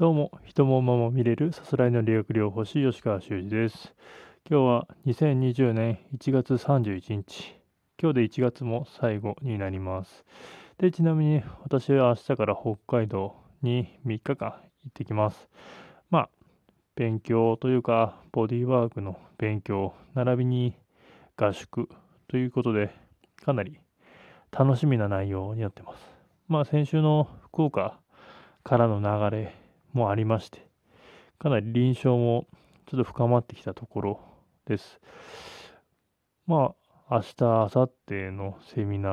どうも、人も馬も見れるさすらいの理学療法士、吉川修司です。今日は2020年1月31日。今日で1月も最後になります。で、ちなみに私は明日から北海道に3日間行ってきます。まあ、勉強というか、ボディーワークの勉強、並びに合宿ということで、かなり楽しみな内容になってます。まあ、先週の福岡からの流れもありまして、かなり臨床もちょっと深まってきたところです。まあ、明日、明後日のセミナ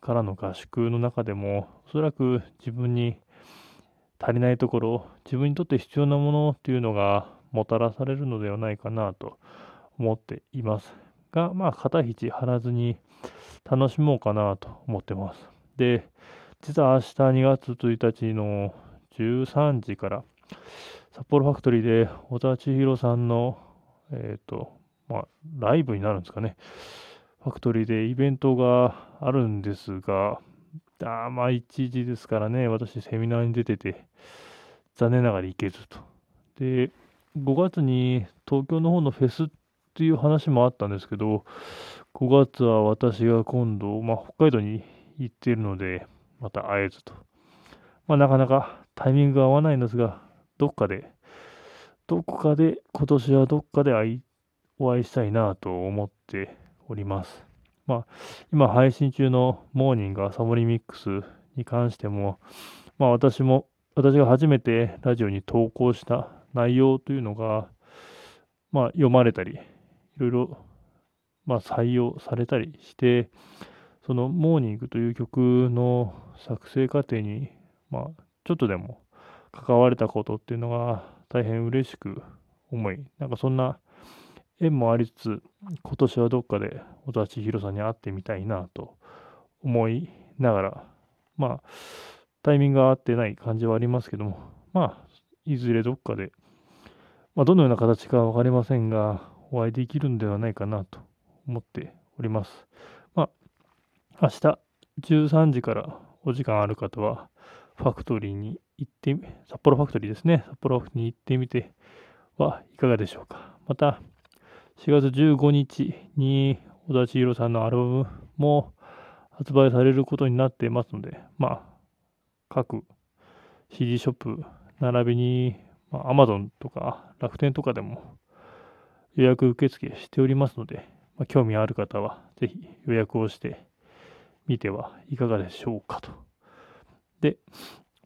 ーからの合宿の中でも、おそらく自分に足りないところ、自分にとって必要なものっていうのがもたらされるのではないかなと思っています。が、まあ、肩肘張らずに楽しもうかなと思ってます。で、実は明日2月1日の13時から札幌ファクトリーで小田千尋さんの、えっ、ー、と、まあ、ライブになるんですかね。ファクトリーでイベントがあるんですが、あまあ、1時ですからね、私セミナーに出てて、残念ながら行けずと。で、5月に東京の方のフェスっていう話もあったんですけど、5月は私が今度、まあ、北海道に行っているので、また会えずと。まあ、なかなかタイミングが合わないんですが、どっかで、どこかで、今年はどっかで会いお会いしたいなと思っております。まあ、今配信中のモーニング朝森ミックスに関しても、まあ私も、私が初めてラジオに投稿した内容というのが、まあ読まれたり、いろいろ、まあ採用されたりして、そのモーニングという曲の作成過程に、まあちょっとでも関われたことっていうのが大変嬉しく思い、なんかそんな縁もありつつ、今年はどっかで小田千尋さんに会ってみたいなと思いながら、まあ、タイミングが合ってない感じはありますけども、まあ、いずれどっかで、まあ、どのような形か分かりませんが、お会いできるんではないかなと思っております。まあ、明日13時からお時間ある方は、ファクトリーに行って、札幌ファクトリーですね。札幌に行ってみてはいかがでしょうか。また、4月15日に小田千尋さんのアルバムも発売されることになってますので、まあ、各 CD ショップ、並びに、まあ、Amazon とか楽天とかでも予約受付しておりますので、まあ、興味ある方はぜひ予約をしてみてはいかがでしょうかと。で、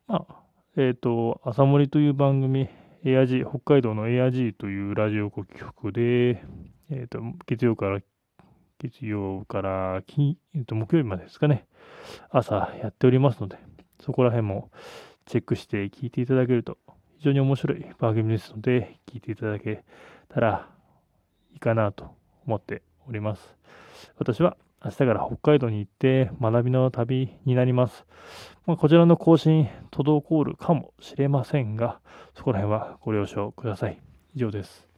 まあ、えっ、ー、と、朝森という番組、エアジー、北海道のエアジーというラジオ局で、えっ、ー、と、月曜から、月曜から金、えー、と木曜日までですかね、朝やっておりますので、そこら辺もチェックして聞いていただけると非常に面白い番組ですので、聞いていただけたらいいかなと思っております。私は明日から北海道に行って学びの旅になります。ま、こちらの更新、滞るかもしれませんが、そこら辺はご了承ください。以上です。